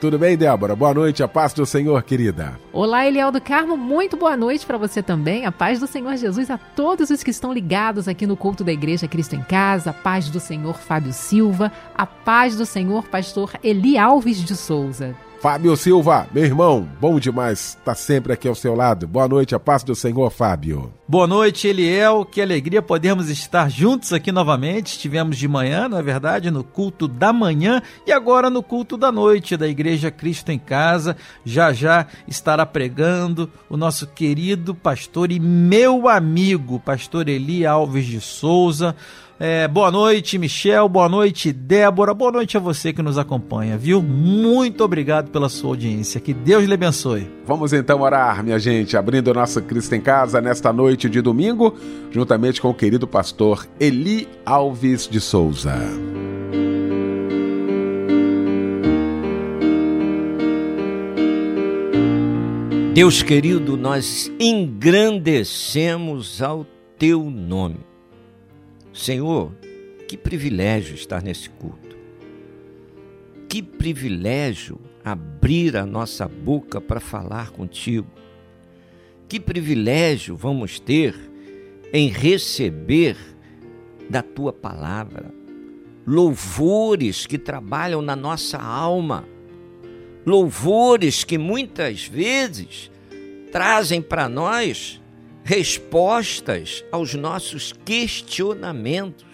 tudo bem, Débora? Boa noite, a paz do Senhor, querida. Olá, Eliel do Carmo, muito boa noite para você também. A paz do Senhor Jesus a todos os que estão ligados aqui no culto da Igreja Cristo em Casa. A paz do Senhor Fábio Silva. A paz do Senhor Pastor Eli Alves de Souza. Fábio Silva, meu irmão, bom demais estar tá sempre aqui ao seu lado. Boa noite, a paz do Senhor, Fábio. Boa noite, Eliel. Que alegria podermos estar juntos aqui novamente. Estivemos de manhã, na é verdade, no culto da manhã e agora no culto da noite da Igreja Cristo em Casa. Já já estará pregando o nosso querido pastor e meu amigo, pastor Eli Alves de Souza é, boa noite, Michel. Boa noite, Débora. Boa noite a você que nos acompanha, viu? Muito obrigado pela sua audiência. Que Deus lhe abençoe. Vamos então orar, minha gente, abrindo o nosso Cristo em Casa nesta noite de domingo, juntamente com o querido pastor Eli Alves de Souza. Deus querido, nós engrandecemos ao teu nome Senhor, que privilégio estar nesse culto. Que privilégio abrir a nossa boca para falar contigo. Que privilégio vamos ter em receber da tua palavra louvores que trabalham na nossa alma, louvores que muitas vezes trazem para nós respostas aos nossos questionamentos.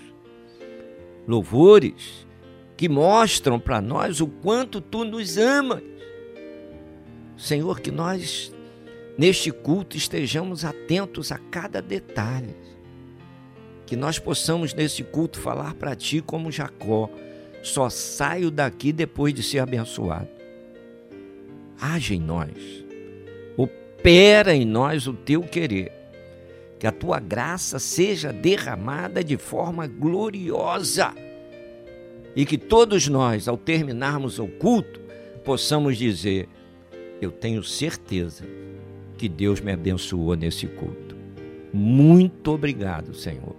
Louvores que mostram para nós o quanto tu nos amas. Senhor, que nós neste culto estejamos atentos a cada detalhe. Que nós possamos nesse culto falar para ti como Jacó: só saio daqui depois de ser abençoado. Age em nós, opera em nós o teu querer que a tua graça seja derramada de forma gloriosa e que todos nós, ao terminarmos o culto, possamos dizer: Eu tenho certeza que Deus me abençoou nesse culto. Muito obrigado, Senhor.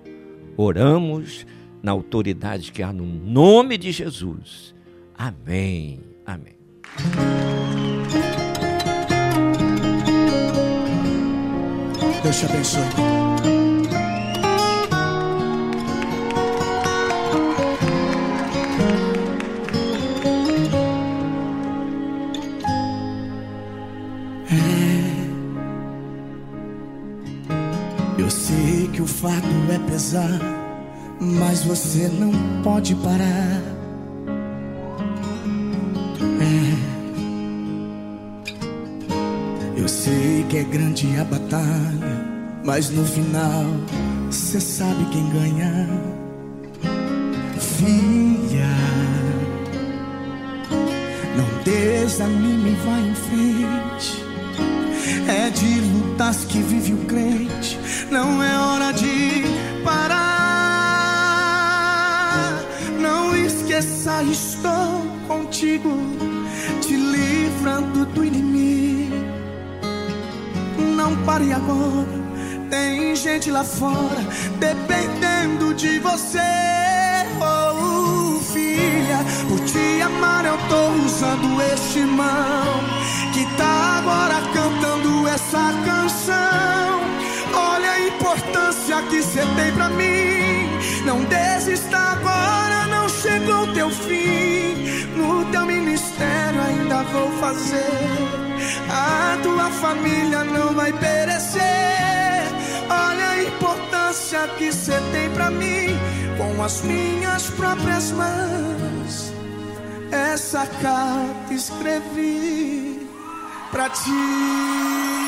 Oramos na autoridade que há no nome de Jesus. Amém. Amém. Deus te abençoe. É. Eu sei que o fardo é pesar, mas você não pode parar. É grande a batalha, mas no final cê sabe quem ganha. Filha, não desanime, vai em frente. É de lutas que vive o crente, não é hora de parar. Não esqueça, estou contigo, te livrando do inimigo pare agora. Tem gente lá fora dependendo de você. Oh, filha, por te amar eu tô usando este irmão que tá agora cantando essa canção. Olha a importância que você tem pra mim. Não desista agora, não chegou o teu fim. No teu ministério ainda vou fazer. A tua família não vai perecer. Olha a importância que você tem pra mim. Com as minhas próprias mãos, essa carta escrevi pra ti.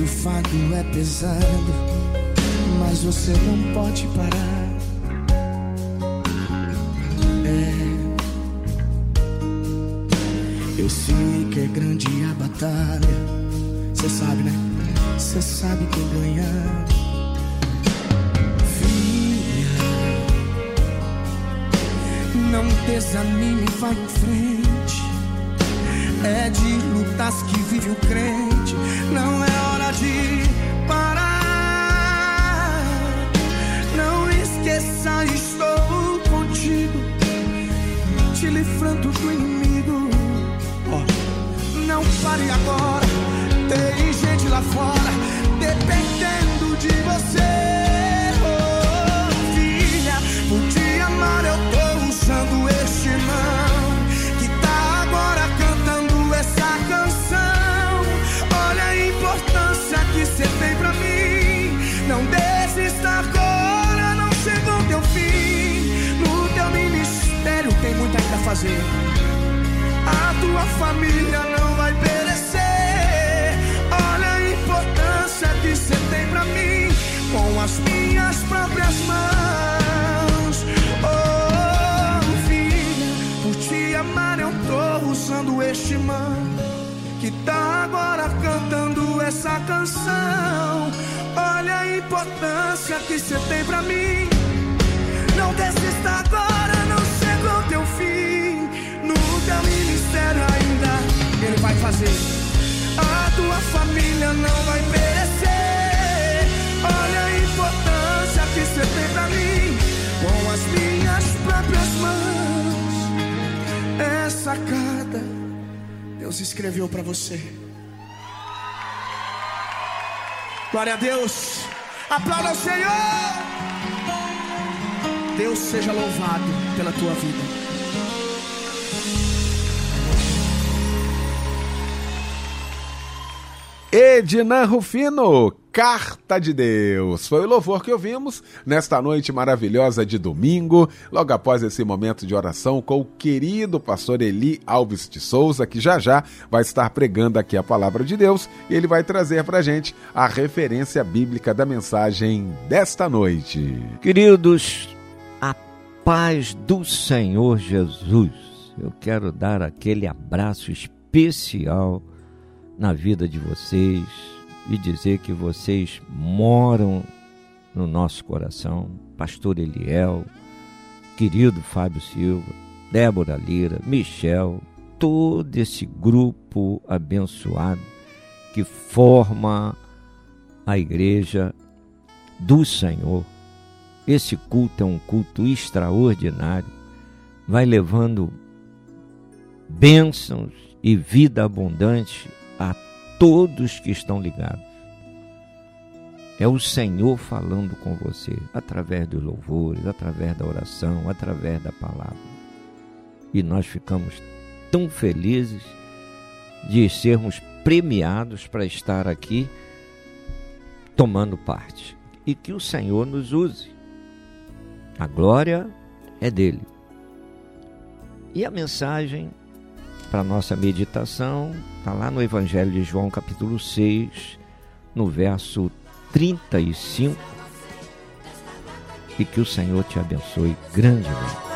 Que o fardo é pesado, mas você não pode parar. É. Eu sei que é grande a batalha. Você sabe, né? Você sabe quem ganhar. Filha, não desanime, vai em frente. É de lutas que vive o crente. Não é hora de parar. Não esqueça, estou contigo, te livrando do inimigo. Ó, não pare agora. Tem gente lá fora dependendo de você. Oh, filha, por te amar eu tô usando este Não desista agora, não chegou teu fim. No teu ministério tem muito ainda a fazer. A tua família não vai perecer. Olha a importância que você tem pra mim com as minhas próprias mãos. Oh, filha, por te amar eu tô usando este irmão que tá agora cantando essa canção. Olha a importância que você tem pra mim. Não desista agora, não chegou teu fim. No teu ministério ainda ele vai fazer. A tua família não vai perecer. Olha a importância que você tem pra mim. Com as minhas próprias mãos. Essa carta Deus escreveu pra você. Glória a Deus. Aplauda o Senhor. Deus seja louvado pela tua vida. Edna Rufino, Carta de Deus. Foi o louvor que ouvimos nesta noite maravilhosa de domingo, logo após esse momento de oração com o querido pastor Eli Alves de Souza, que já já vai estar pregando aqui a palavra de Deus e ele vai trazer para gente a referência bíblica da mensagem desta noite. Queridos, a paz do Senhor Jesus. Eu quero dar aquele abraço especial na vida de vocês e dizer que vocês moram no nosso coração. Pastor Eliel, querido Fábio Silva, Débora Lira, Michel, todo esse grupo abençoado que forma a igreja do Senhor. Esse culto é um culto extraordinário, vai levando bênçãos e vida abundante todos que estão ligados. É o Senhor falando com você através dos louvores, através da oração, através da palavra. E nós ficamos tão felizes de sermos premiados para estar aqui tomando parte. E que o Senhor nos use. A glória é dele. E a mensagem para nossa meditação está lá no Evangelho de João, capítulo 6, no verso 35. E que o Senhor te abençoe grandemente.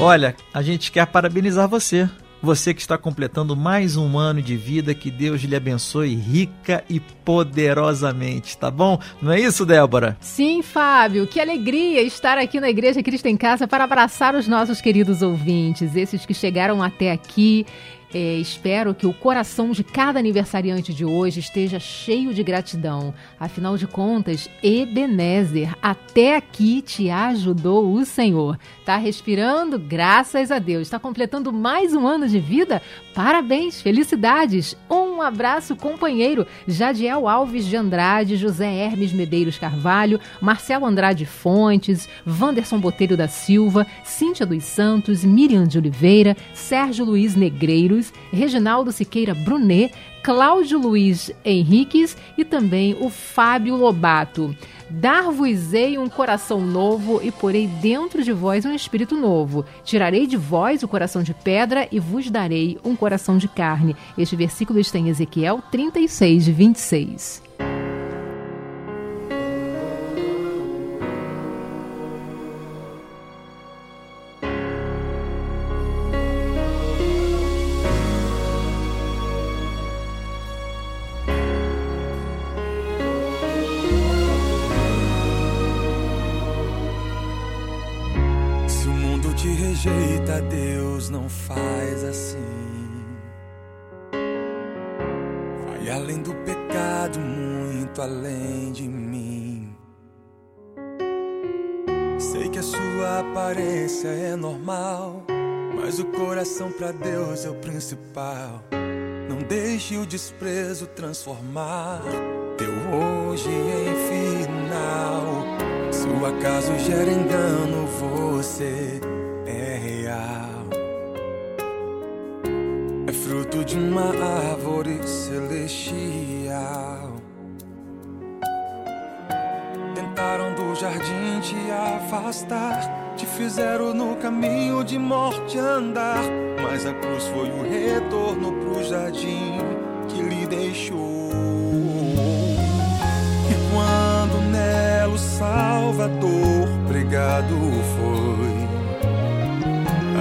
Olha, a gente quer parabenizar você. Você que está completando mais um ano de vida, que Deus lhe abençoe rica e poderosamente, tá bom? Não é isso, Débora? Sim, Fábio, que alegria estar aqui na Igreja Cristo em Casa para abraçar os nossos queridos ouvintes, esses que chegaram até aqui é, espero que o coração de cada aniversariante de hoje esteja cheio de gratidão. Afinal de contas, Ebenezer, até aqui te ajudou o Senhor. Tá respirando? Graças a Deus. Está completando mais um ano de vida? Parabéns, felicidades. Um abraço, companheiro. Jadiel Alves de Andrade, José Hermes Medeiros Carvalho, Marcelo Andrade Fontes, Vanderson Botelho da Silva, Cíntia dos Santos, Miriam de Oliveira, Sérgio Luiz Negreiros, Reginaldo Siqueira Brunet, Cláudio Luiz Henriques e também o Fábio Lobato. Dar-vos-ei um coração novo e porei dentro de vós um espírito novo. Tirarei de vós o coração de pedra e vos darei um coração de carne. Este versículo está em Ezequiel 36, 26. Principal. Não deixe o desprezo transformar teu hoje em final. Se o acaso gera engano, você é real fruto de uma árvore celestial. Tentaram do jardim te afastar, te fizeram no caminho de morte andar. Mas a cruz foi o retorno pro jardim que lhe deixou. E quando nela o Salvador pregado foi,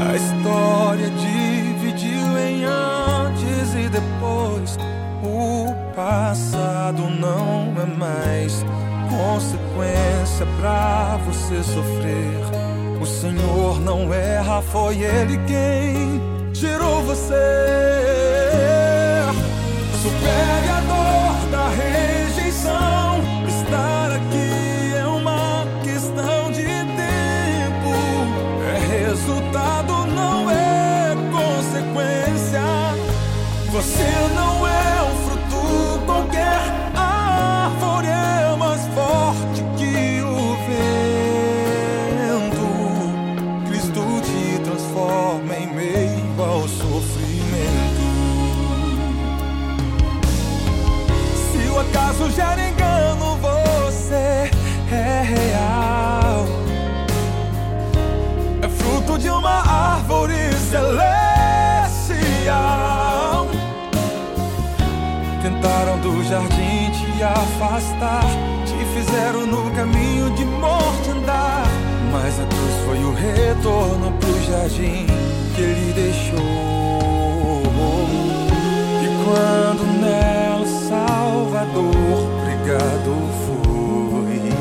a história dividiu em anos e depois. O passado não é mais consequência pra você sofrer. O Senhor não erra, foi Ele quem tirou você. Supere a dor da rejeição. Estar aqui é uma questão de tempo. É resultado, não é consequência. Você não te afastar, te fizeram no caminho de morte andar. Mas a cruz foi o retorno pro jardim que ele deixou. E quando nela Salvador pregado foi,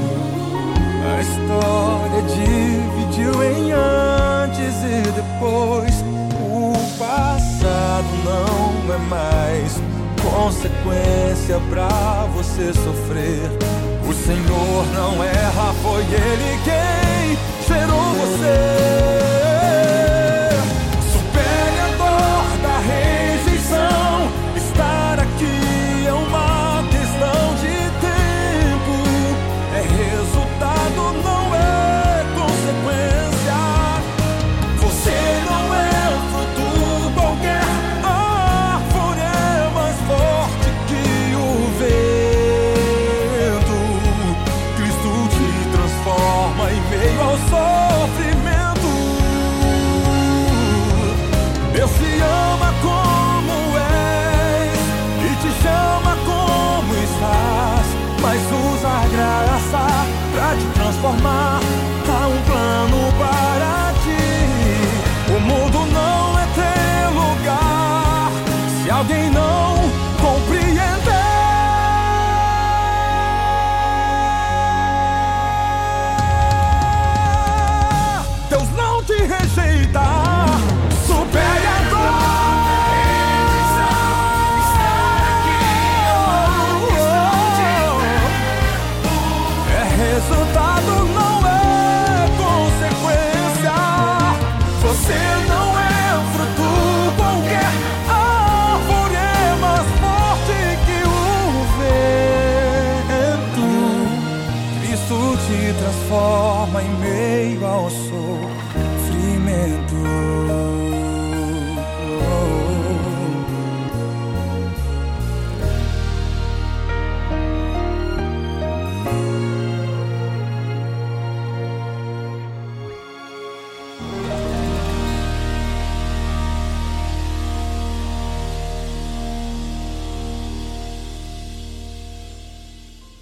a história dividiu em antes e depois. O passado não é mais consequência pra você sofrer. O Senhor não erra, foi Ele quem gerou você.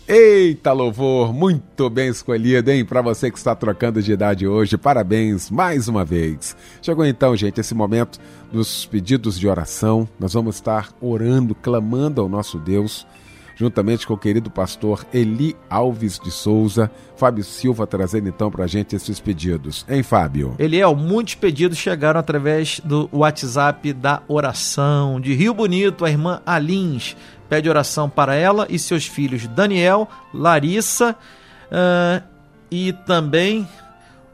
Eita louvor, muito bem escolhido, hein? Para você que está trocando de idade hoje, parabéns mais uma vez. Chegou então, gente, esse momento dos pedidos de oração. Nós vamos estar orando, clamando ao nosso Deus, juntamente com o querido pastor Eli Alves de Souza, Fábio Silva trazendo então para a gente esses pedidos. Hein, Fábio? Eliel, muitos pedidos chegaram através do WhatsApp da oração. De Rio Bonito, a irmã Alins pede oração para ela e seus filhos Daniel, Larissa uh, e também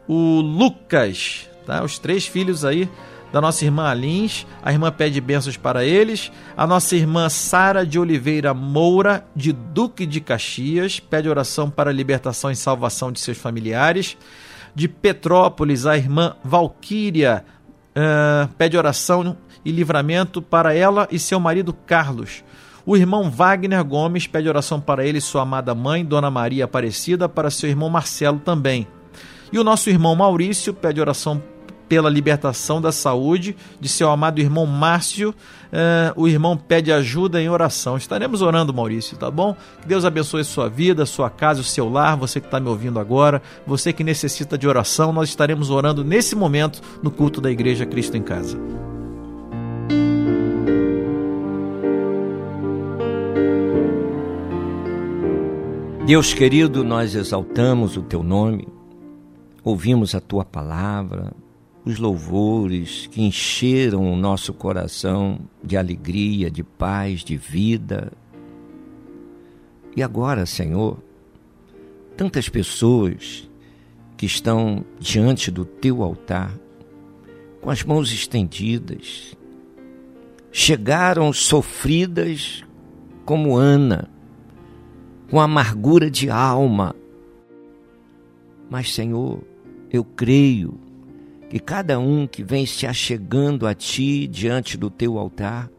o Lucas, tá? Os três filhos aí da nossa irmã Alins. A irmã pede bênçãos para eles. A nossa irmã Sara de Oliveira Moura, de Duque de Caxias, pede oração para a libertação e salvação de seus familiares. De Petrópolis, a irmã Valquíria uh, pede oração e livramento para ela e seu marido Carlos. O irmão Wagner Gomes pede oração para ele e sua amada mãe, Dona Maria Aparecida, para seu irmão Marcelo também. E o nosso irmão Maurício pede oração pela libertação da saúde de seu amado irmão Márcio. Uh, o irmão pede ajuda em oração. Estaremos orando, Maurício, tá bom? Que Deus abençoe sua vida, sua casa, o seu lar, você que está me ouvindo agora, você que necessita de oração, nós estaremos orando nesse momento no culto da Igreja Cristo em Casa. Deus querido, nós exaltamos o teu nome, ouvimos a tua palavra, os louvores que encheram o nosso coração de alegria, de paz, de vida. E agora, Senhor, tantas pessoas que estão diante do teu altar, com as mãos estendidas, chegaram sofridas como Ana, com amargura de alma. Mas, Senhor, eu creio que cada um que vem se achegando a Ti diante do Teu altar,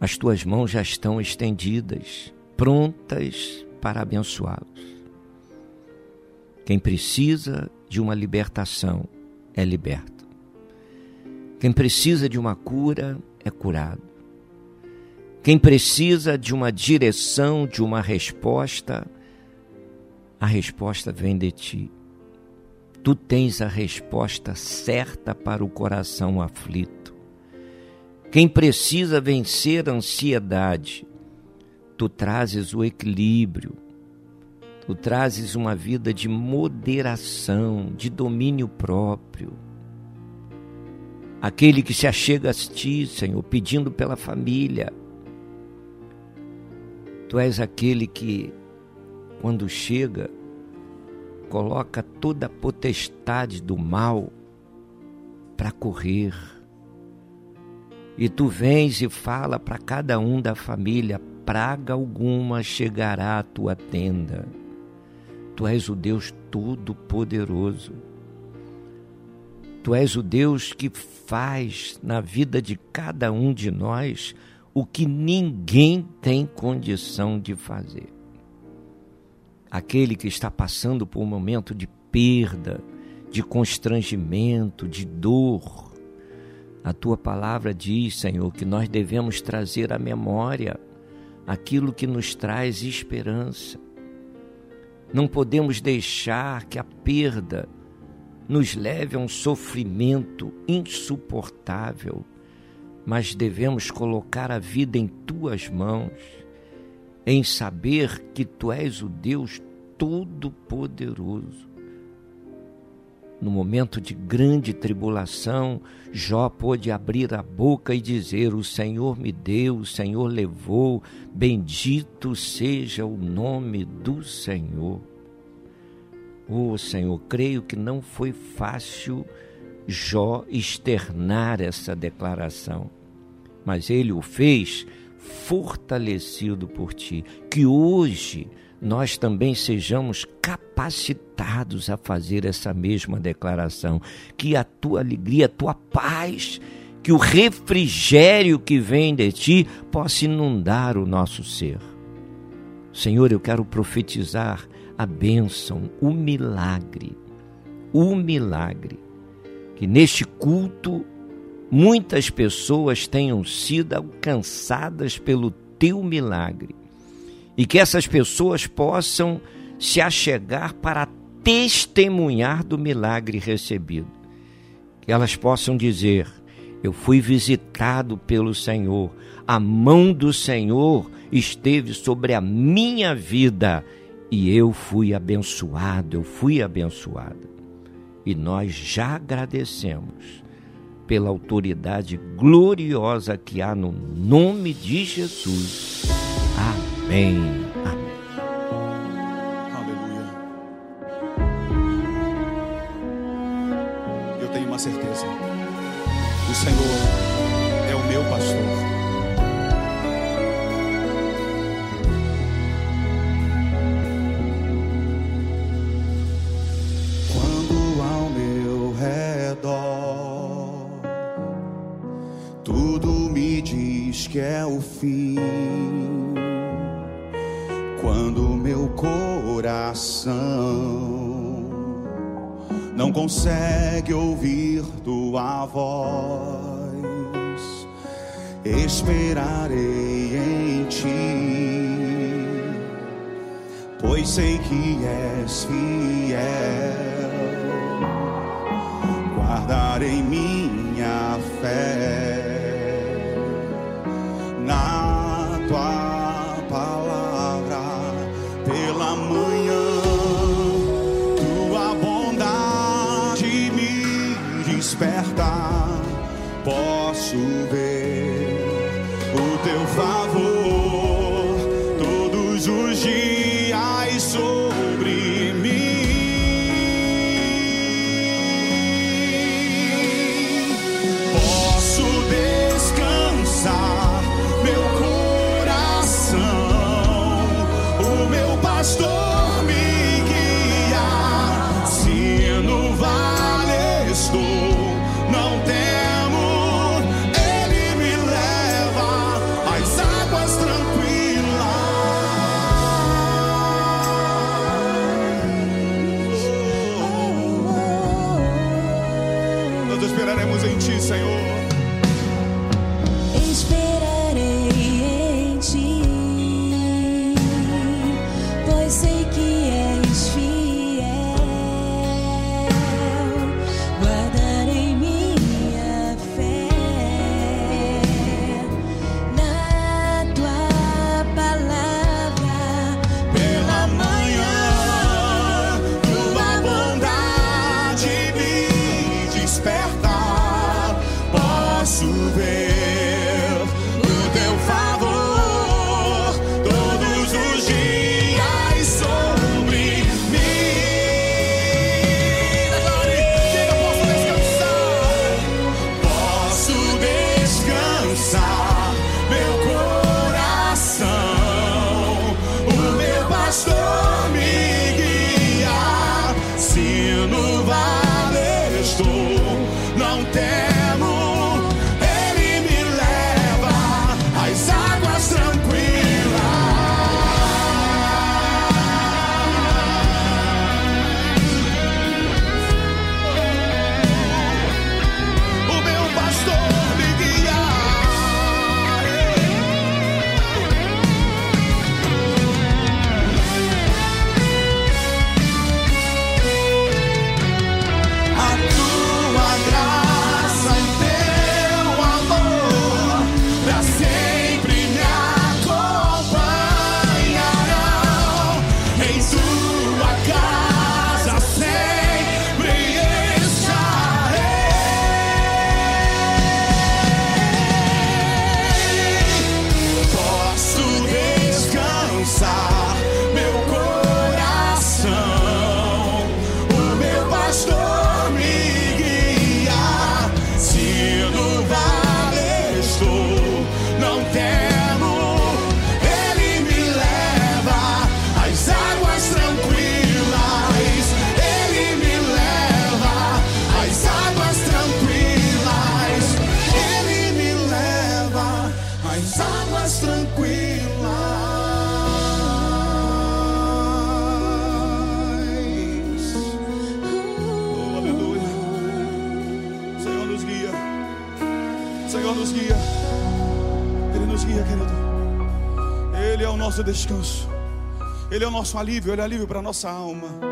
as Tuas mãos já estão estendidas, prontas para abençoá-los. Quem precisa de uma libertação é liberto. Quem precisa de uma cura é curado. Quem precisa de uma direção, de uma resposta, a resposta vem de ti. Tu tens a resposta certa para o coração aflito. Quem precisa vencer a ansiedade, tu trazes o equilíbrio, tu trazes uma vida de moderação, de domínio próprio. Aquele que se achega a ti, Senhor, pedindo pela família, Tu és aquele que, quando chega, coloca toda a potestade do mal para correr. E tu vens e fala para cada um da família: praga alguma chegará à tua tenda. Tu és o Deus Todo-Poderoso. Tu és o Deus que faz na vida de cada um de nós o que ninguém tem condição de fazer. Aquele que está passando por um momento de perda, de constrangimento, de dor. A tua palavra diz, Senhor, que nós devemos trazer à memória aquilo que nos traz esperança. Não podemos deixar que a perda nos leve a um sofrimento insuportável mas devemos colocar a vida em tuas mãos, em saber que tu és o Deus Todo-Poderoso. No momento de grande tribulação, Jó pôde abrir a boca e dizer: O Senhor me deu, o Senhor levou, bendito seja o nome do Senhor. Oh Senhor, creio que não foi fácil Jó externar essa declaração, mas ele o fez fortalecido por ti. Que hoje nós também sejamos capacitados a fazer essa mesma declaração. Que a tua alegria, a tua paz, que o refrigério que vem de ti possa inundar o nosso ser. Senhor, eu quero profetizar a bênção, o milagre, o milagre. Que neste culto muitas pessoas tenham sido alcançadas pelo teu milagre e que essas pessoas possam se achegar para testemunhar do milagre recebido. Que elas possam dizer: Eu fui visitado pelo Senhor, a mão do Senhor esteve sobre a minha vida e eu fui abençoado, eu fui abençoada. E nós já agradecemos pela autoridade gloriosa que há no nome de Jesus. Amém. Amém. Aleluia. Eu tenho uma certeza. O Senhor é o meu pastor. O fim. Quando meu coração não consegue ouvir tua voz, esperarei em ti, pois sei que és fiel. Guardarei minha fé Posso nosso alívio, ele é alívio para a nossa alma.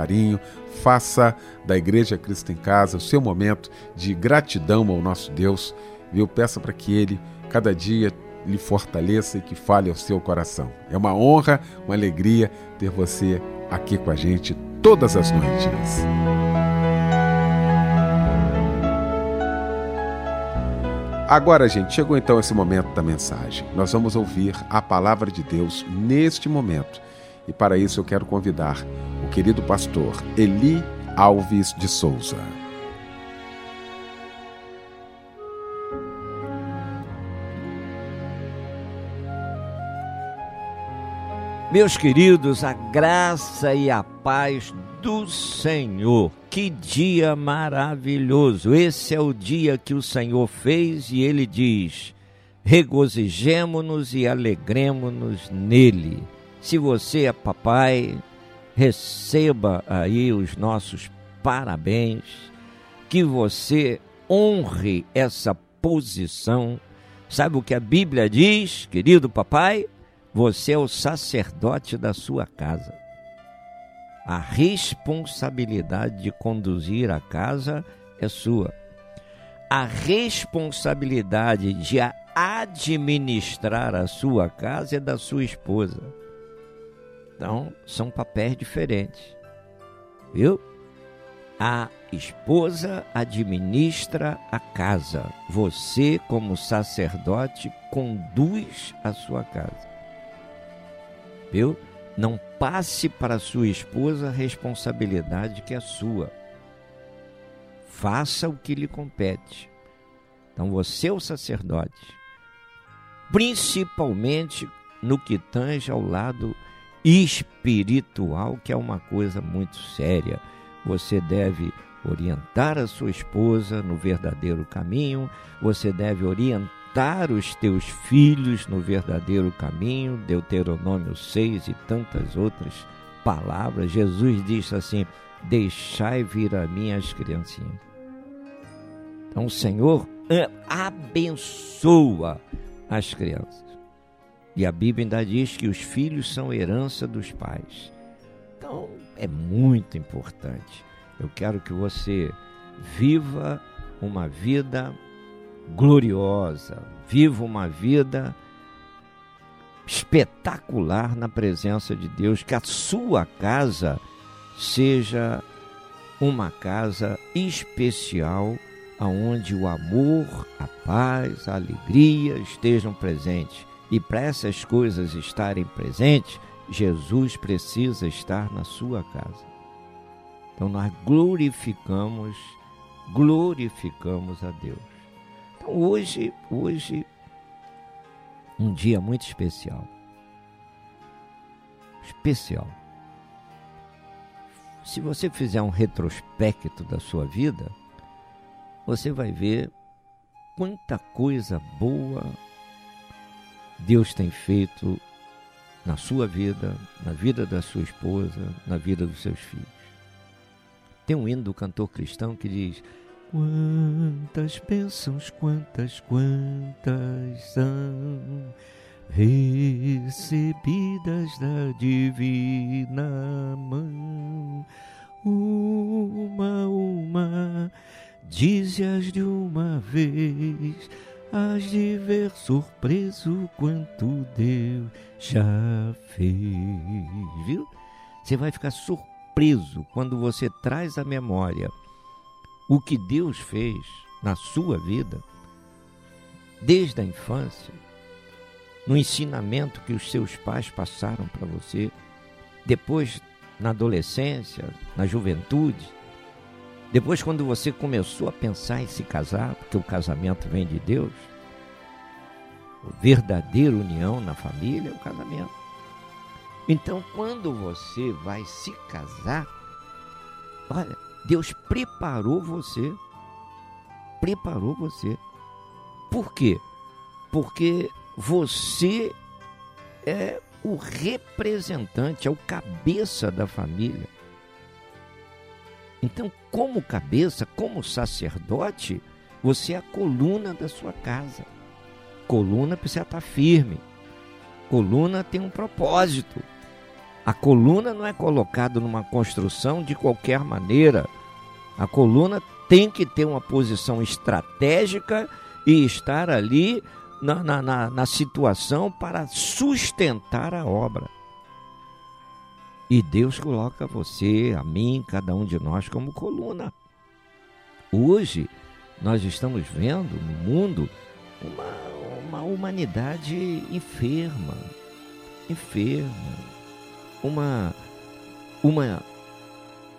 Faça da Igreja Cristo em Casa o seu momento de gratidão ao nosso Deus. Viu? Peça para que Ele cada dia lhe fortaleça e que fale ao seu coração. É uma honra, uma alegria ter você aqui com a gente todas as noites. Agora, gente, chegou então esse momento da mensagem. Nós vamos ouvir a palavra de Deus neste momento. E para isso eu quero convidar querido pastor Eli Alves de Souza. Meus queridos, a graça e a paz do Senhor. Que dia maravilhoso! Esse é o dia que o Senhor fez e ele diz: regozijemo-nos e alegremos-nos nele. Se você é papai, receba aí os nossos parabéns, que você honre essa posição. Sabe o que a Bíblia diz, querido papai? Você é o sacerdote da sua casa. A responsabilidade de conduzir a casa é sua. A responsabilidade de administrar a sua casa é da sua esposa. Então, são papéis diferentes. Viu? A esposa administra a casa. Você, como sacerdote, conduz a sua casa viu? Não passe para sua esposa a responsabilidade que é sua. Faça o que lhe compete. Então você é o sacerdote, principalmente no que tange ao lado espiritual, que é uma coisa muito séria. Você deve orientar a sua esposa no verdadeiro caminho, você deve orientar os teus filhos no verdadeiro caminho, Deuteronômio 6 e tantas outras palavras. Jesus disse assim: Deixai vir a mim as criancinhas. Então o Senhor abençoa as crianças. E a Bíblia ainda diz que os filhos são herança dos pais. Então é muito importante. Eu quero que você viva uma vida gloriosa, viva uma vida espetacular na presença de Deus, que a sua casa seja uma casa especial aonde o amor, a paz, a alegria estejam presentes. E para essas coisas estarem presentes, Jesus precisa estar na sua casa. Então nós glorificamos, glorificamos a Deus. Então hoje, hoje, um dia muito especial. Especial. Se você fizer um retrospecto da sua vida, você vai ver quanta coisa boa Deus tem feito na sua vida, na vida da sua esposa, na vida dos seus filhos. Tem um hino do cantor cristão que diz: Quantas bênçãos, quantas, quantas são recebidas da divina mão. Uma, uma, dize-as de uma vez, has de ver surpreso quanto Deus já fez. Viu? Você vai ficar surpreso quando você traz à memória o que Deus fez na sua vida, desde a infância, no ensinamento que os seus pais passaram para você, depois na adolescência, na juventude, Depois, quando você começou a pensar em se casar, porque o casamento vem de Deus, a verdadeira união na família é o casamento. Então, quando você vai se casar, olha, Deus preparou você. Preparou você. Por quê? Porque você é o representante, é o cabeça da família. Então, como cabeça, como sacerdote, você é a coluna da sua casa. Coluna precisa estar firme. Coluna tem um propósito. A coluna não é colocada numa construção de qualquer maneira. A coluna tem que ter uma posição estratégica e estar ali na, na, na, na situação para sustentar a obra. E Deus coloca você, a mim, cada um de nós como coluna. Hoje, nós estamos vendo no mundo uma, uma humanidade enferma, enferma, uma, uma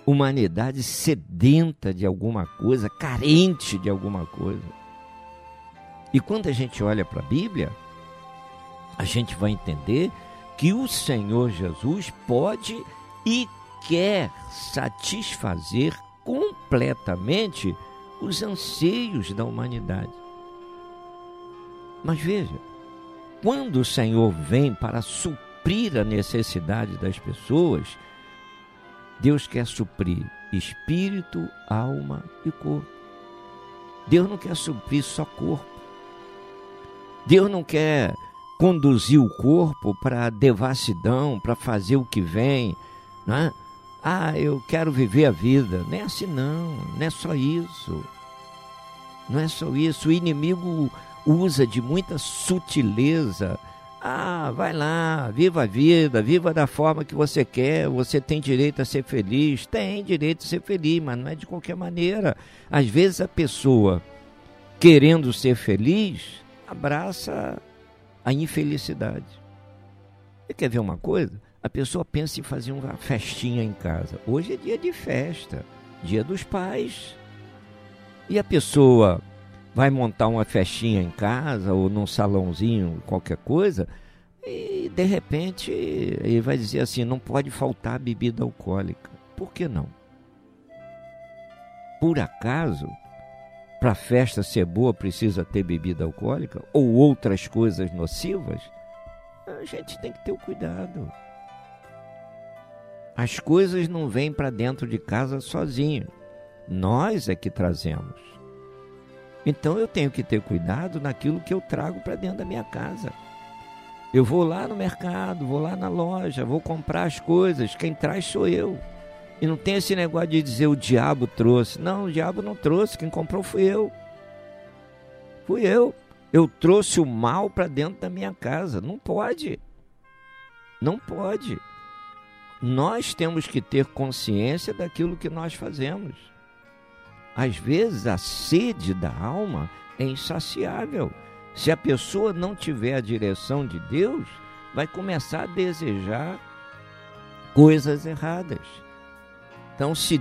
humanidade sedenta de alguma coisa, carente de alguma coisa. E quando a gente olha para a Bíblia, a gente vai entender que o Senhor Jesus pode e quer satisfazer completamente os anseios da humanidade. Mas veja, quando o Senhor vem para suprir a necessidade das pessoas, Deus quer suprir espírito, alma e corpo. Deus não quer suprir só corpo. Deus não quer conduzir o corpo para a devassidão, para fazer o que vem. Não é? Ah, eu quero viver a vida. Não é assim, não. Não é só isso. Não é só isso. O inimigo usa de muita sutileza. Ah, vai lá, viva a vida, viva da forma que você quer, você tem direito a ser feliz. Tem direito a ser feliz, mas não é de qualquer maneira. Às vezes a pessoa, querendo ser feliz, abraça a infelicidade. Você quer ver uma coisa? A pessoa pensa em fazer uma festinha em casa. Hoje é dia de festa, dia dos pais. E a pessoa vai montar uma festinha em casa ou num salãozinho, qualquer coisa, e de repente ele vai dizer assim: não pode faltar bebida alcoólica. Por que não? Por acaso para a festa ser boa precisa ter bebida alcoólica ou outras coisas nocivas, a gente tem que ter o cuidado. As coisas não vêm para dentro de casa sozinho. Nós é que trazemos. Então eu tenho que ter cuidado naquilo que eu trago para dentro da minha casa. Eu vou lá no mercado, vou lá na loja, vou comprar as coisas, quem traz sou eu. E não tem esse negócio de dizer o diabo trouxe. Não, o diabo não trouxe, quem comprou fui eu. Fui eu. Eu trouxe o mal para dentro da minha casa. Não pode. Não pode. Nós temos que ter consciência daquilo que nós fazemos. Às vezes a sede da alma é insaciável. Se a pessoa não tiver a direção de Deus, vai começar a desejar coisas erradas. Então, se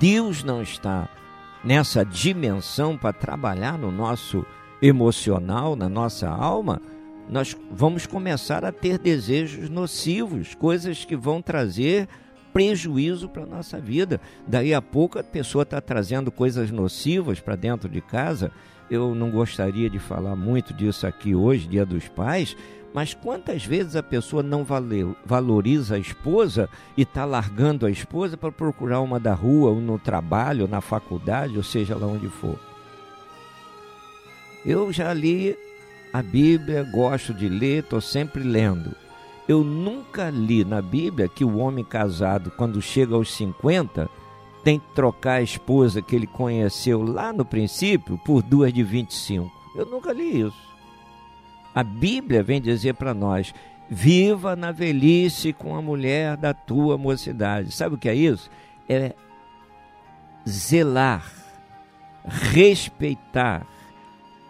Deus não está nessa dimensão para trabalhar no nosso emocional, na nossa alma, nós vamos começar a ter desejos nocivos, coisas que vão trazer prejuízo para a nossa vida. Daí a pouco a pessoa está trazendo coisas nocivas para dentro de casa. Eu não gostaria de falar muito disso aqui hoje, Dia dos Pais, mas quantas vezes a pessoa não valoriza a esposa e está largando a esposa para procurar uma da rua, ou no trabalho, ou na faculdade, ou seja lá onde for? Eu já li a Bíblia, gosto de ler, estou sempre lendo. Eu nunca li na Bíblia que o homem casado, quando chega aos 50, tem que trocar a esposa que ele conheceu lá no princípio por duas de 25. Eu nunca li isso. A Bíblia vem dizer para nós: viva na velhice com a mulher da tua mocidade. Sabe o que é isso? É zelar, respeitar,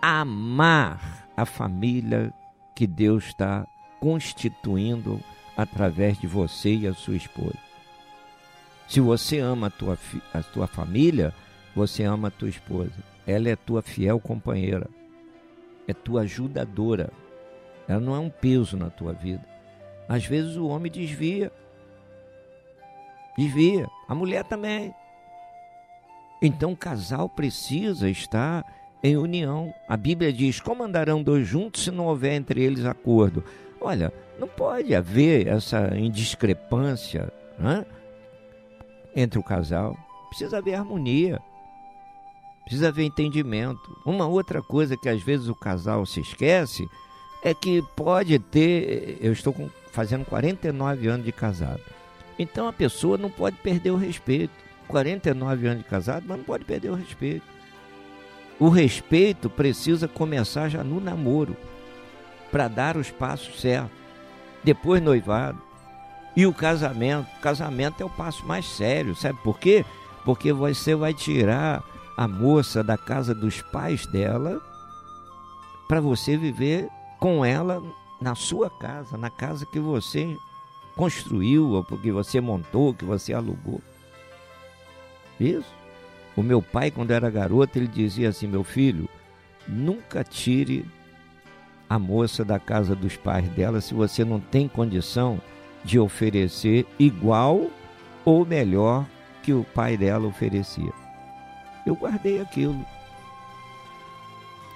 amar a família que Deus está constituindo através de você e a sua esposa. Se você ama a tua, a tua família, você ama a tua esposa. Ela é tua fiel companheira. É tua ajudadora. Ela não é um peso na tua vida. Às vezes o homem desvia. Desvia. A mulher também. Então o casal precisa estar em união. A Bíblia diz: como andarão dois juntos se não houver entre eles acordo? Olha, não pode haver essa indiscrepância né, entre o casal. Precisa haver harmonia. Precisa haver entendimento. Uma outra coisa que às vezes o casal se esquece é que pode ter. Eu estou com, fazendo 49 anos de casado. Então a pessoa não pode perder o respeito. 49 anos de casado, mas não pode perder o respeito. O respeito precisa começar já no namoro, para dar os passos certos. Depois noivado. E o casamento. Casamento é o passo mais sério, sabe por quê? Porque você vai tirar a moça da casa dos pais dela para você viver com ela na sua casa, na casa que você construiu, ou porque você montou, que você alugou. Isso. O meu pai, quando era garoto, ele dizia assim: meu filho, nunca tire a moça da casa dos pais dela se você não tem condição de oferecer igual ou melhor que o pai dela oferecia. Eu guardei aquilo.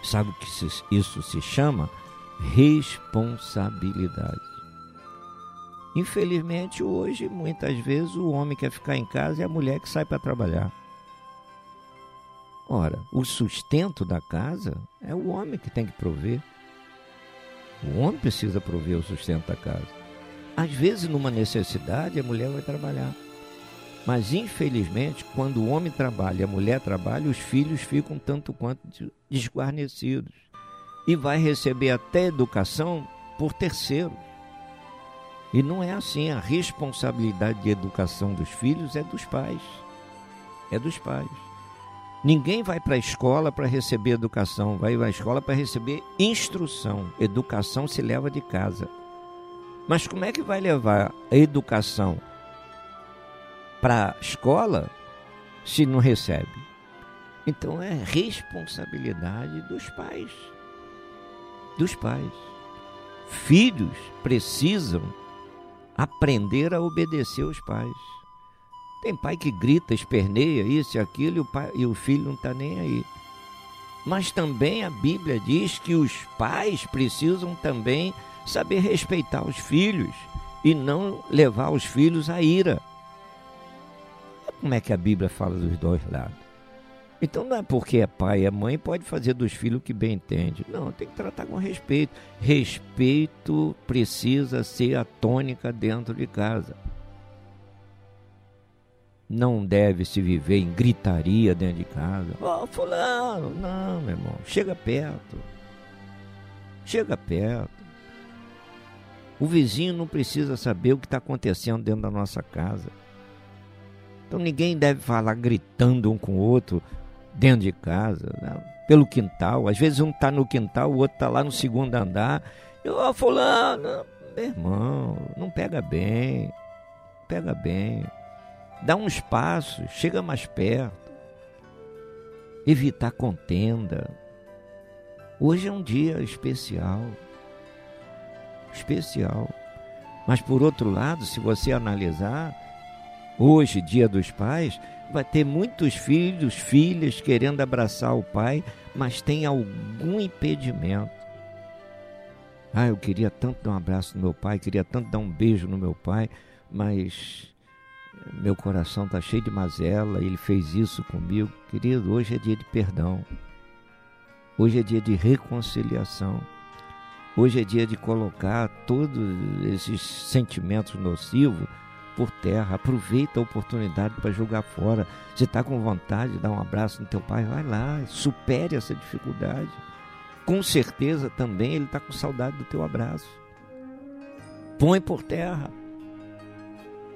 Sabe o que isso se chama? Responsabilidade. Infelizmente, hoje, muitas vezes, o homem quer ficar em casa e a mulher que sai para trabalhar. Ora, o sustento da casa é o homem que tem que prover. O homem precisa prover o sustento da casa. Às vezes, numa necessidade, a mulher vai trabalhar. Mas, infelizmente, quando o homem trabalha e a mulher trabalha, os filhos ficam tanto quanto desguarnecidos. E vai receber até educação por terceiros. E não é assim. A responsabilidade de educação dos filhos é dos pais. É dos pais. Ninguém vai para a escola para receber educação, vai à escola para receber instrução. Educação se leva de casa. Mas como é que vai levar a educação para a escola se não recebe? Então é responsabilidade dos pais. Dos pais. Filhos precisam aprender a obedecer os pais. Tem pai que grita, esperneia, isso e aquilo, e o, pai, e o filho não está nem aí. Mas também a Bíblia diz que os pais precisam também saber respeitar os filhos e não levar os filhos à ira. Como é que a Bíblia fala dos dois lados? Então não é porque é pai, é mãe, pode fazer dos filhos o que bem entende. Não, tem que tratar com respeito. Respeito precisa ser a tônica dentro de casa. Não deve se viver em gritaria dentro de casa. Ó, oh, fulano, não, meu irmão, chega perto. Chega perto. O vizinho não precisa saber o que está acontecendo dentro da nossa casa. Então ninguém deve falar gritando um com o outro, dentro de casa, né? pelo quintal. Às vezes um está no quintal, o outro está lá no segundo andar. Ó, oh, fulano, meu irmão, não pega bem. Pega bem. Dá uns passos, chega mais perto. Evitar contenda. Hoje é um dia especial. Especial. Mas por outro lado, se você analisar, hoje, dia dos pais, vai ter muitos filhos, filhas querendo abraçar o pai, mas tem algum impedimento. Ah, eu queria tanto dar um abraço no meu pai, queria tanto dar um beijo no meu pai, mas meu coração está cheio de mazela, ele fez isso comigo. Querido, hoje é dia de perdão. Hoje é dia de reconciliação. Hoje é dia de colocar todos esses sentimentos nocivos por terra. Aproveita a oportunidade para jogar fora. Você está com vontade de dar um abraço no teu pai, vai lá, supere essa dificuldade. Com certeza também ele está com saudade do teu abraço. Põe por terra.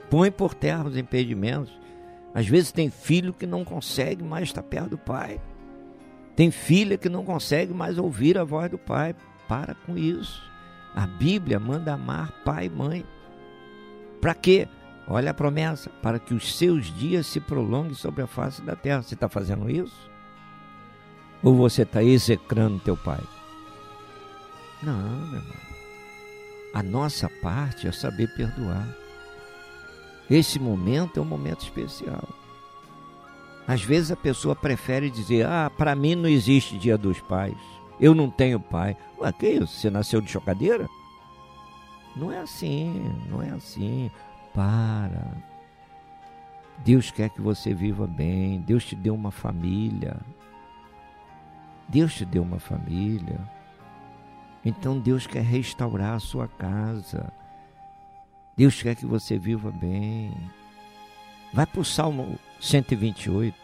Põe por terra os impedimentos. Às vezes tem filho que não consegue mais estar perto do pai. Tem filha que não consegue mais ouvir a voz do pai. Para com isso. A Bíblia manda amar pai e mãe. Para quê? Olha a promessa, para que os seus dias se prolonguem sobre a face da terra. Você está fazendo isso? Ou você está execrando teu pai? Não, meu irmão. A nossa parte é saber perdoar. Esse momento é um momento especial. Às vezes a pessoa prefere dizer: Ah, para mim não existe dia dos pais. Eu não tenho pai. Ué, que isso? Você nasceu de chocadeira? Não é assim, não é assim. Para. Deus quer que você viva bem. Deus te deu uma família. Deus te deu uma família. Então Deus quer restaurar a sua casa. Deus quer que você viva bem. Vai para o Salmo 128.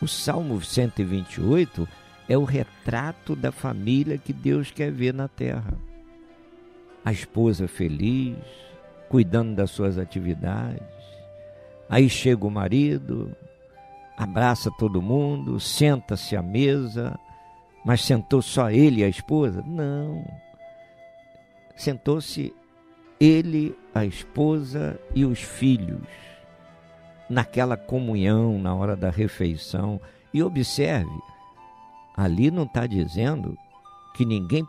O Salmo 128 é o retrato da família que Deus quer ver na terra. A esposa feliz, cuidando das suas atividades. Aí chega o marido, abraça todo mundo, senta-se à mesa, mas sentou só ele e a esposa? Não. Sentou-se ele, a esposa e os filhos, naquela comunhão na hora da refeição. E observe, ali não está dizendo que ninguém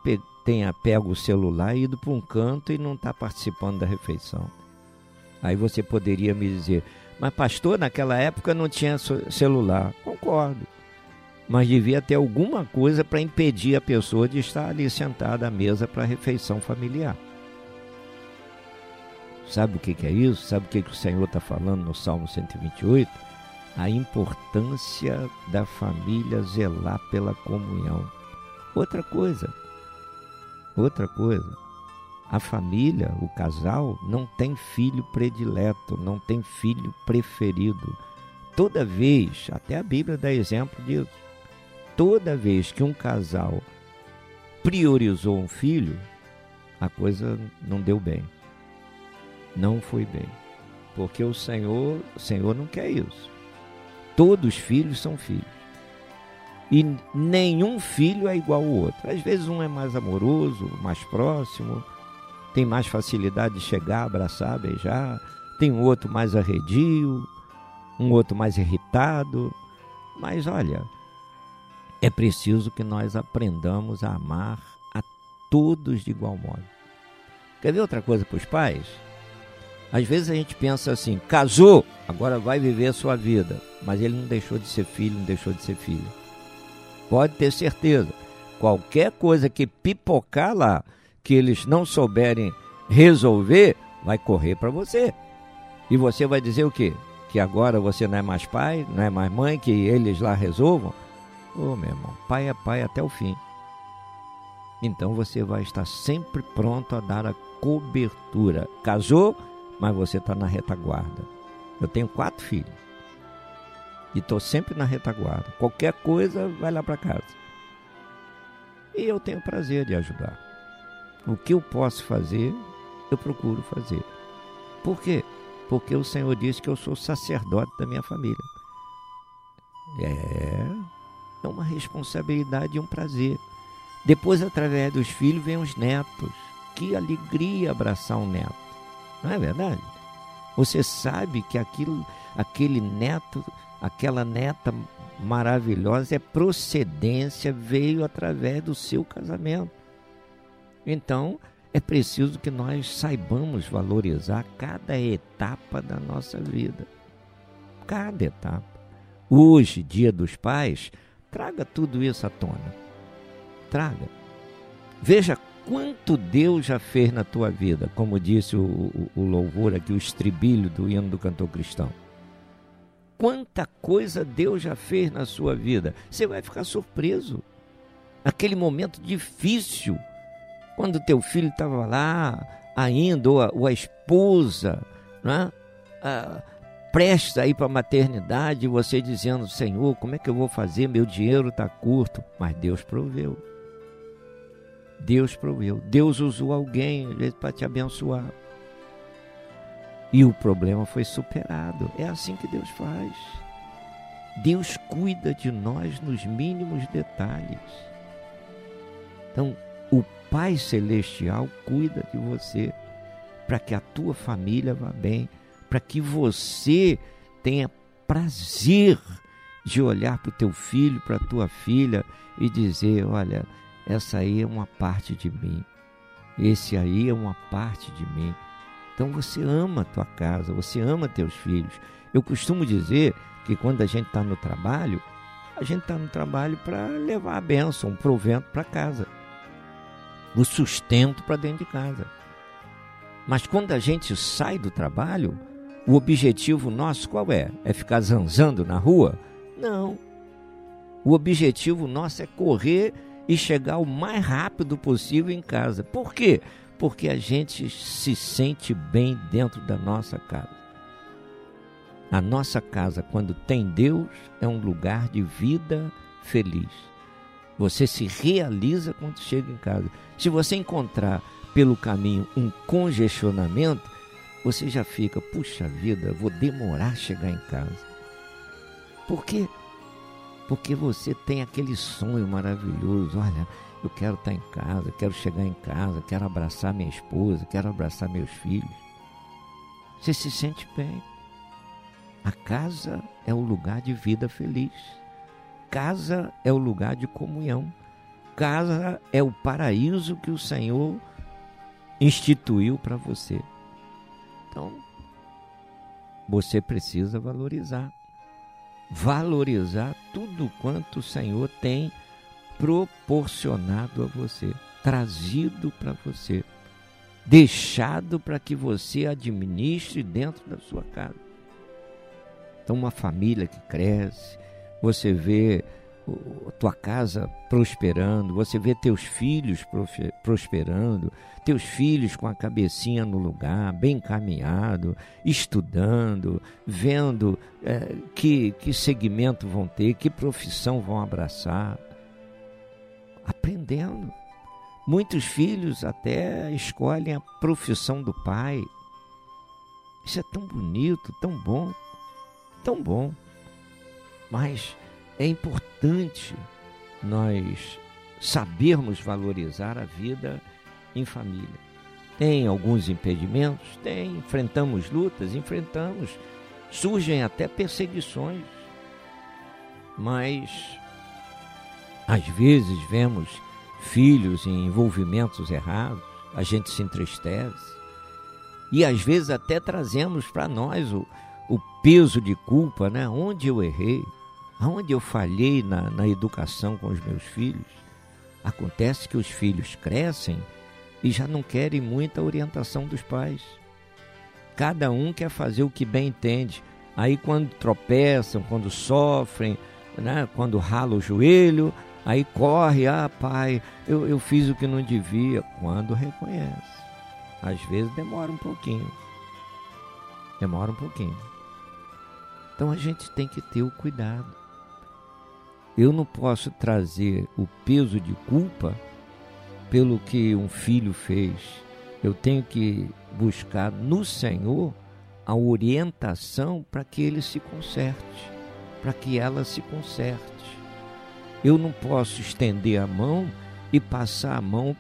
tenha pego o celular ido para um canto e não está participando da refeição. Aí você poderia me dizer, mas pastor, naquela época não tinha celular. Concordo. Mas devia ter alguma coisa para impedir a pessoa de estar ali sentada à mesa para a refeição familiar. Sabe o que, é isso? Sabe o que o Senhor está falando no Salmo 128? A importância da família zelar pela comunhão. Outra coisa, outra coisa, a família, o casal, não tem filho predileto, não tem filho preferido. Toda vez, até a Bíblia dá exemplo disso, toda vez que um casal priorizou um filho, a coisa não deu bem não foi bem. Porque o Senhor, o Senhor não quer isso. Todos os filhos são filhos. E nenhum filho é igual ao outro. Às vezes um é mais amoroso, mais próximo, tem mais facilidade de chegar, abraçar, beijar. Tem um outro mais arredio, um outro mais irritado. Mas olha, é preciso que nós aprendamos a amar a todos de igual modo. Quer ver outra coisa para os pais? Às vezes a gente pensa assim: casou, agora vai viver a sua vida. Mas ele não deixou de ser filho, não deixou de ser filha. Pode ter certeza. Qualquer coisa que pipocar lá, que eles não souberem resolver, vai correr para você. E você vai dizer o quê? Que agora você não é mais pai, não é mais mãe, que eles lá resolvam? Ô oh, meu irmão, pai é pai até o fim. Então você vai estar sempre pronto a dar a cobertura. Casou? mas você está na retaguarda. Eu tenho quatro filhos e estou sempre na retaguarda. Qualquer coisa, vai lá para casa. E eu tenho prazer de ajudar. O que eu posso fazer, eu procuro fazer. Por quê? Porque o Senhor disse que eu sou sacerdote da minha família. É, é uma responsabilidade e um prazer. Depois, através dos filhos, vem os netos. Que alegria abraçar um neto. Não é verdade? Você sabe que aquilo, aquele neto, aquela neta maravilhosa é procedência, veio através do seu casamento. Então, é preciso que nós saibamos valorizar cada etapa da nossa vida. Cada etapa. Hoje, dia dos pais, traga tudo isso à tona. Traga. Veja quanto Deus já fez na tua vida, como disse o, o, o louvor aqui, o estribilho do hino do cantor cristão. Quanta coisa Deus já fez na sua vida. Você vai ficar surpreso. Aquele momento difícil, quando teu filho estava lá ainda, ou a, ou a esposa, né? Ah, prestes a ir para a maternidade, você dizendo, Senhor, como é que eu vou fazer? Meu dinheiro está curto. Mas Deus proveu. Deus proveu. Deus usou alguém, para te abençoar. E o problema foi superado. É assim que Deus faz. Deus cuida de nós nos mínimos detalhes. Então, o Pai Celestial cuida de você para que a tua família vá bem, para que você tenha prazer de olhar para o teu filho, para a tua filha e dizer: olha, essa aí é uma parte de mim, esse aí é uma parte de mim. Então você ama a tua casa, você ama teus filhos. Eu costumo dizer que quando a gente está no trabalho, a gente está no trabalho para levar a bênção, um provento para casa, o sustento para dentro de casa. Mas quando a gente sai do trabalho, o objetivo nosso qual é? É ficar zanzando na rua? Não. O objetivo nosso é correr e chegar o mais rápido possível em casa. Por quê? Porque a gente se sente bem dentro da nossa casa. A nossa casa, quando tem Deus, é um lugar de vida feliz. Você se realiza quando chega em casa. Se você encontrar pelo caminho um congestionamento, você já fica, puxa vida, vou demorar a chegar em casa. Por quê? Porque você tem aquele sonho maravilhoso. Olha, eu quero estar em casa, quero chegar em casa, quero abraçar minha esposa, quero abraçar meus filhos. Você se sente bem. A casa é o lugar de vida feliz. Casa é o lugar de comunhão. Casa é o paraíso que o Senhor instituiu para você. Então, você precisa valorizar. Valorizar tudo quanto o Senhor tem proporcionado a você, trazido para você, deixado para que você administre dentro da sua casa. Então, uma família que cresce, você vê a tua casa prosperando, você vê teus filhos prosperando, teus filhos com a cabecinha no lugar, bem encaminhado, estudando, vendo é, que, que segmento vão ter, que profissão vão abraçar, aprendendo. Muitos filhos até escolhem a profissão do pai. Isso é tão bonito, tão bom tão bom. Mas é importante nós sabermos valorizar a vida em família. Tem alguns impedimentos? Tem. Enfrentamos lutas? Enfrentamos. Surgem até perseguições. Mas, às vezes, vemos filhos em envolvimentos errados, a gente se entristece. E às vezes até trazemos para nós o, o peso de culpa, né? Onde eu errei, aonde eu falhei na, na educação com os meus filhos. Acontece que os filhos crescem e já não querem muita orientação dos pais. Cada um quer fazer o que bem entende. Aí quando tropeçam, quando sofrem, né? quando rala o joelho, aí corre, ah pai, eu, eu fiz o que não devia. Quando reconhece. Às vezes demora um pouquinho. Demora um pouquinho. Então a gente tem que ter o cuidado. Eu não posso trazer o peso de culpa pelo que um filho fez. Eu tenho que buscar no Senhor a orientação para que ele se conserte, para que ela se conserte. Eu não posso estender a mão e passar a mão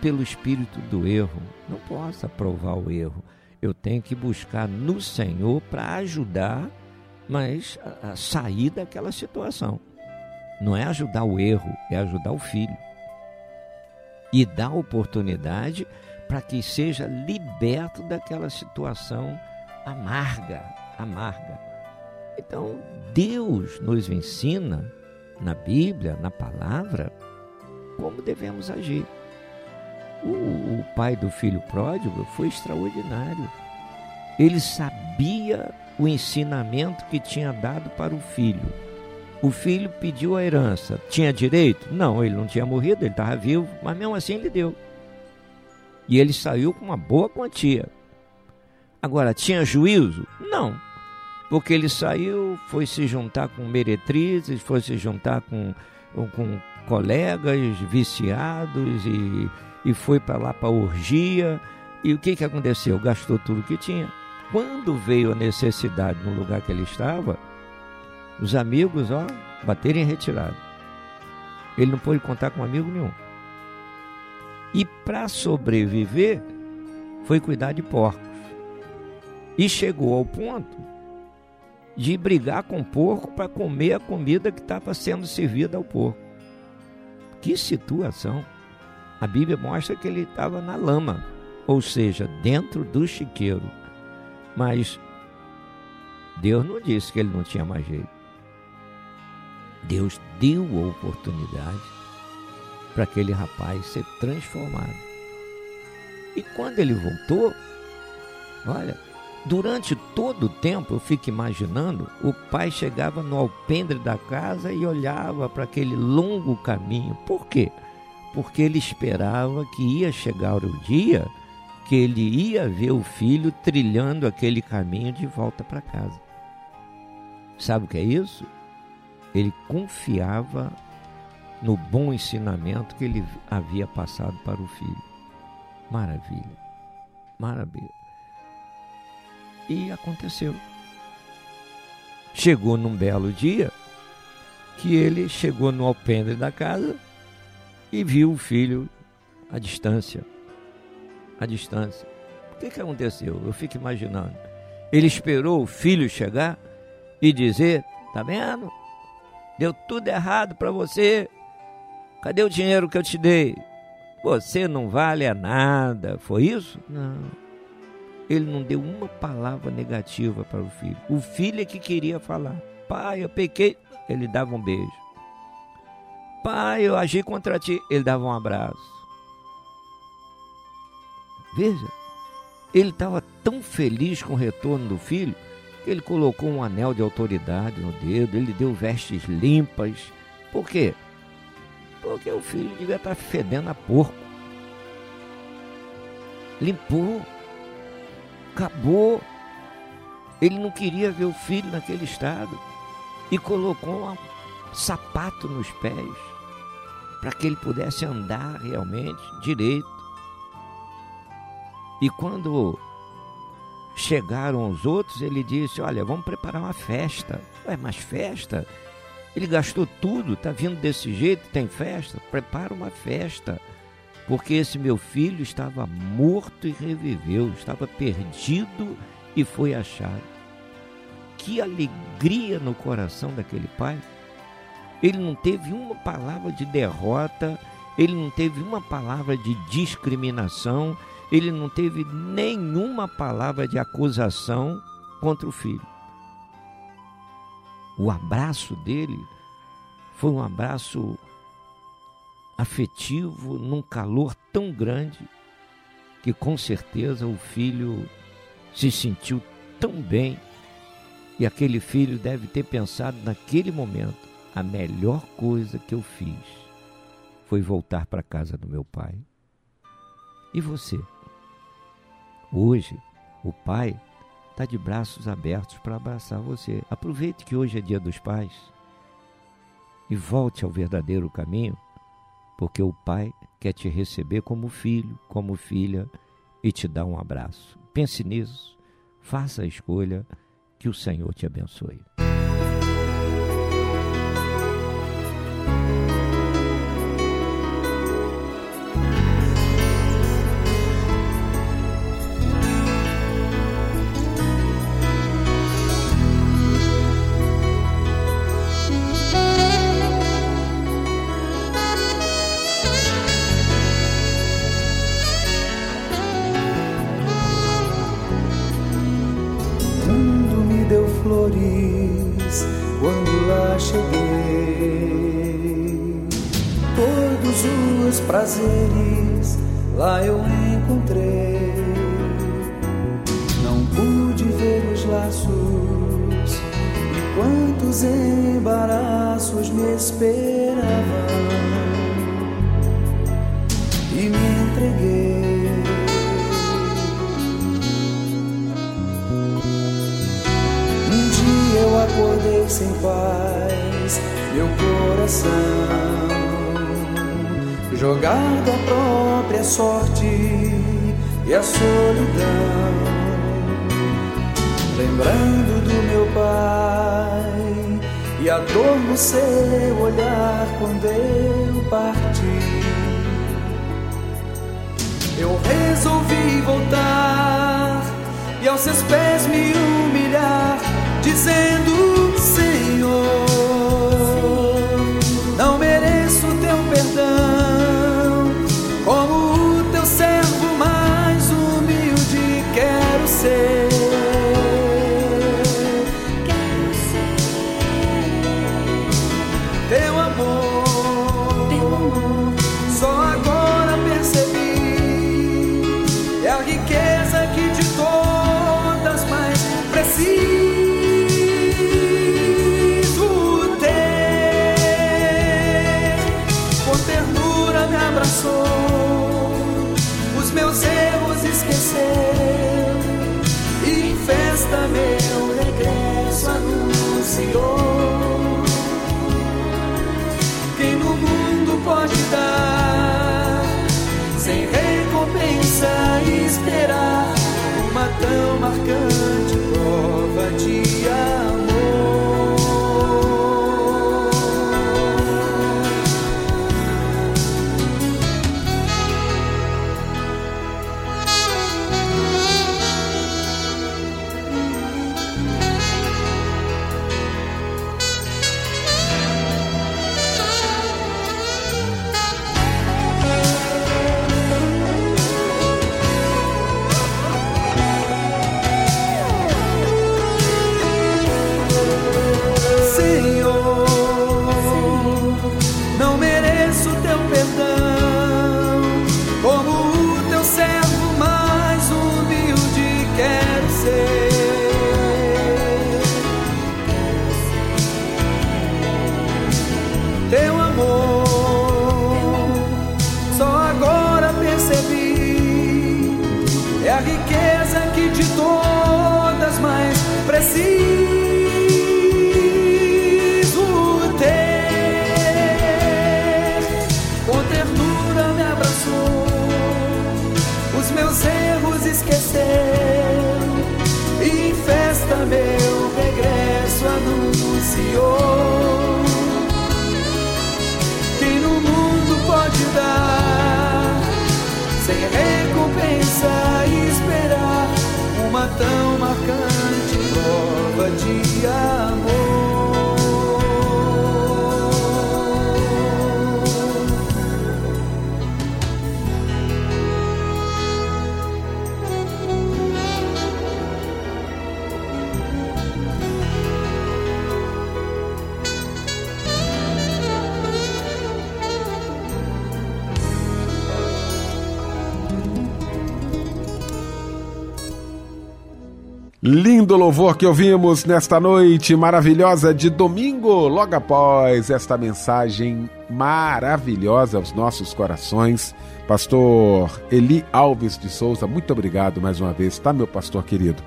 pelo espírito do erro. Não posso aprovar o erro. Eu tenho que buscar no Senhor para ajudar mas a, sair daquela situação. Não é ajudar o erro, é ajudar o filho. E dar oportunidade para que seja liberto daquela situação amarga, amarga. Então, Deus nos ensina na Bíblia, na palavra, como devemos agir. O, o pai do filho pródigo foi extraordinário. Ele sabia o ensinamento que tinha dado para o filho. O filho pediu a herança. Tinha direito? Não, ele não tinha morrido, ele estava vivo, mas mesmo assim ele deu. E ele saiu com uma boa quantia. Agora, tinha juízo? Não. Porque ele saiu, foi se juntar com meretrizes, foi se juntar com, com colegas viciados e, e foi para lá para orgia. E o que, que aconteceu? Gastou tudo que tinha. Quando veio a necessidade no lugar que ele estava, os amigos, ó, bateram em retirada. Ele não pôde contar com amigo nenhum. E para sobreviver, foi cuidar de porcos. E chegou ao ponto de brigar com o porco para comer a comida que estava sendo servida ao porco. Que situação! A Bíblia mostra que ele estava na lama, ou seja, dentro do chiqueiro. Mas Deus não disse que ele não tinha mais jeito. Deus deu a oportunidade para aquele rapaz ser transformado. E quando ele voltou, olha, durante todo o tempo eu fico imaginando, o pai chegava no alpendre da casa e olhava para aquele longo caminho. Por quê? Porque ele esperava que ia chegar o dia que ele ia ver o filho trilhando aquele caminho de volta para casa. Sabe o que é isso? Ele confiava no bom ensinamento que ele havia passado para o filho. Maravilha, maravilha. E aconteceu. Chegou num belo dia que ele chegou no alpendre da casa e viu o filho à distância. À distância. O que, que aconteceu? Eu fico imaginando. Ele esperou o filho chegar e dizer: Tá vendo? Deu tudo errado para você. Cadê o dinheiro que eu te dei? Você não vale a nada. Foi isso? Não. Ele não deu uma palavra negativa para o filho. O filho é que queria falar. Pai, eu pequei. Ele dava um beijo. Pai, eu agi contra ti. Ele dava um abraço. Veja, ele estava tão feliz com o retorno do filho que ele colocou um anel de autoridade no dedo, ele deu vestes limpas. Por quê? Porque o filho devia estar fedendo a porco. Limpou. Acabou. Ele não queria ver o filho naquele estado. E colocou um sapato nos pés para que ele pudesse andar realmente direito. E quando chegaram os outros, ele disse: Olha, vamos preparar uma festa. Ué, mas festa? Ele gastou tudo, está vindo desse jeito, tem festa? Prepara uma festa. Porque esse meu filho estava morto e reviveu, estava perdido e foi achado. Que alegria no coração daquele pai. Ele não teve uma palavra de derrota, ele não teve uma palavra de discriminação, ele não teve nenhuma palavra de acusação contra o filho. O abraço dele foi um abraço afetivo, num calor tão grande, que com certeza o filho se sentiu tão bem. E aquele filho deve ter pensado naquele momento: a melhor coisa que eu fiz foi voltar para a casa do meu pai. E você? Hoje, o pai está de braços abertos para abraçar você. Aproveite que hoje é dia dos pais e volte ao verdadeiro caminho, porque o pai quer te receber como filho, como filha e te dar um abraço. Pense nisso, faça a escolha, que o Senhor te abençoe. Os e à solidão. Lembrando do meu pai e a dor no seu olhar quando eu parti. Eu resolvi voltar e ao seus pés me humilhar, dizendo: meus erros Lindo louvor que ouvimos nesta noite maravilhosa de domingo, logo após esta mensagem maravilhosa aos nossos corações. Pastor Eli Alves de Souza, muito obrigado mais uma vez, tá, meu pastor querido?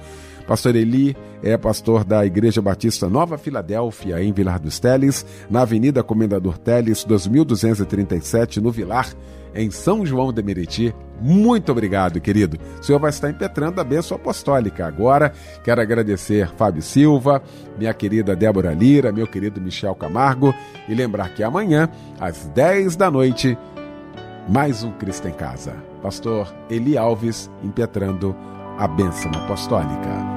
Pastor Eli é pastor da Igreja Batista Nova Filadélfia, em Vilar dos Teles, na Avenida Comendador Teles, 2237, no Vilar, em São João de Meriti. Muito obrigado, querido. O senhor vai estar impetrando a bênção apostólica. Agora, quero agradecer Fábio Silva, minha querida Débora Lira, meu querido Michel Camargo e lembrar que amanhã, às 10 da noite, mais um Cristo em Casa. Pastor Eli Alves impetrando a bênção apostólica.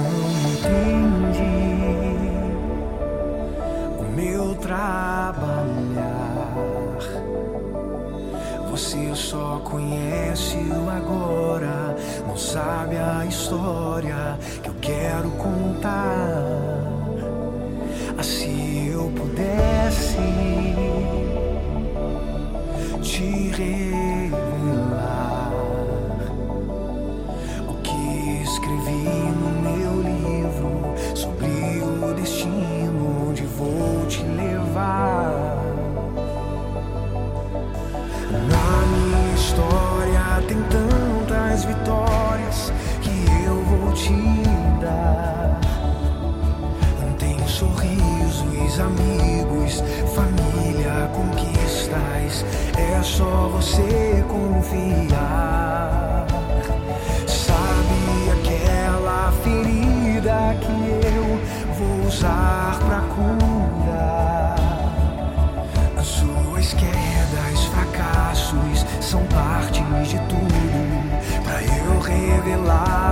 conhece o agora, não sabe a história que eu quero contar. você confiar. Sabe aquela ferida que eu vou usar pra curar? As suas quedas, fracassos são parte de tudo pra eu revelar.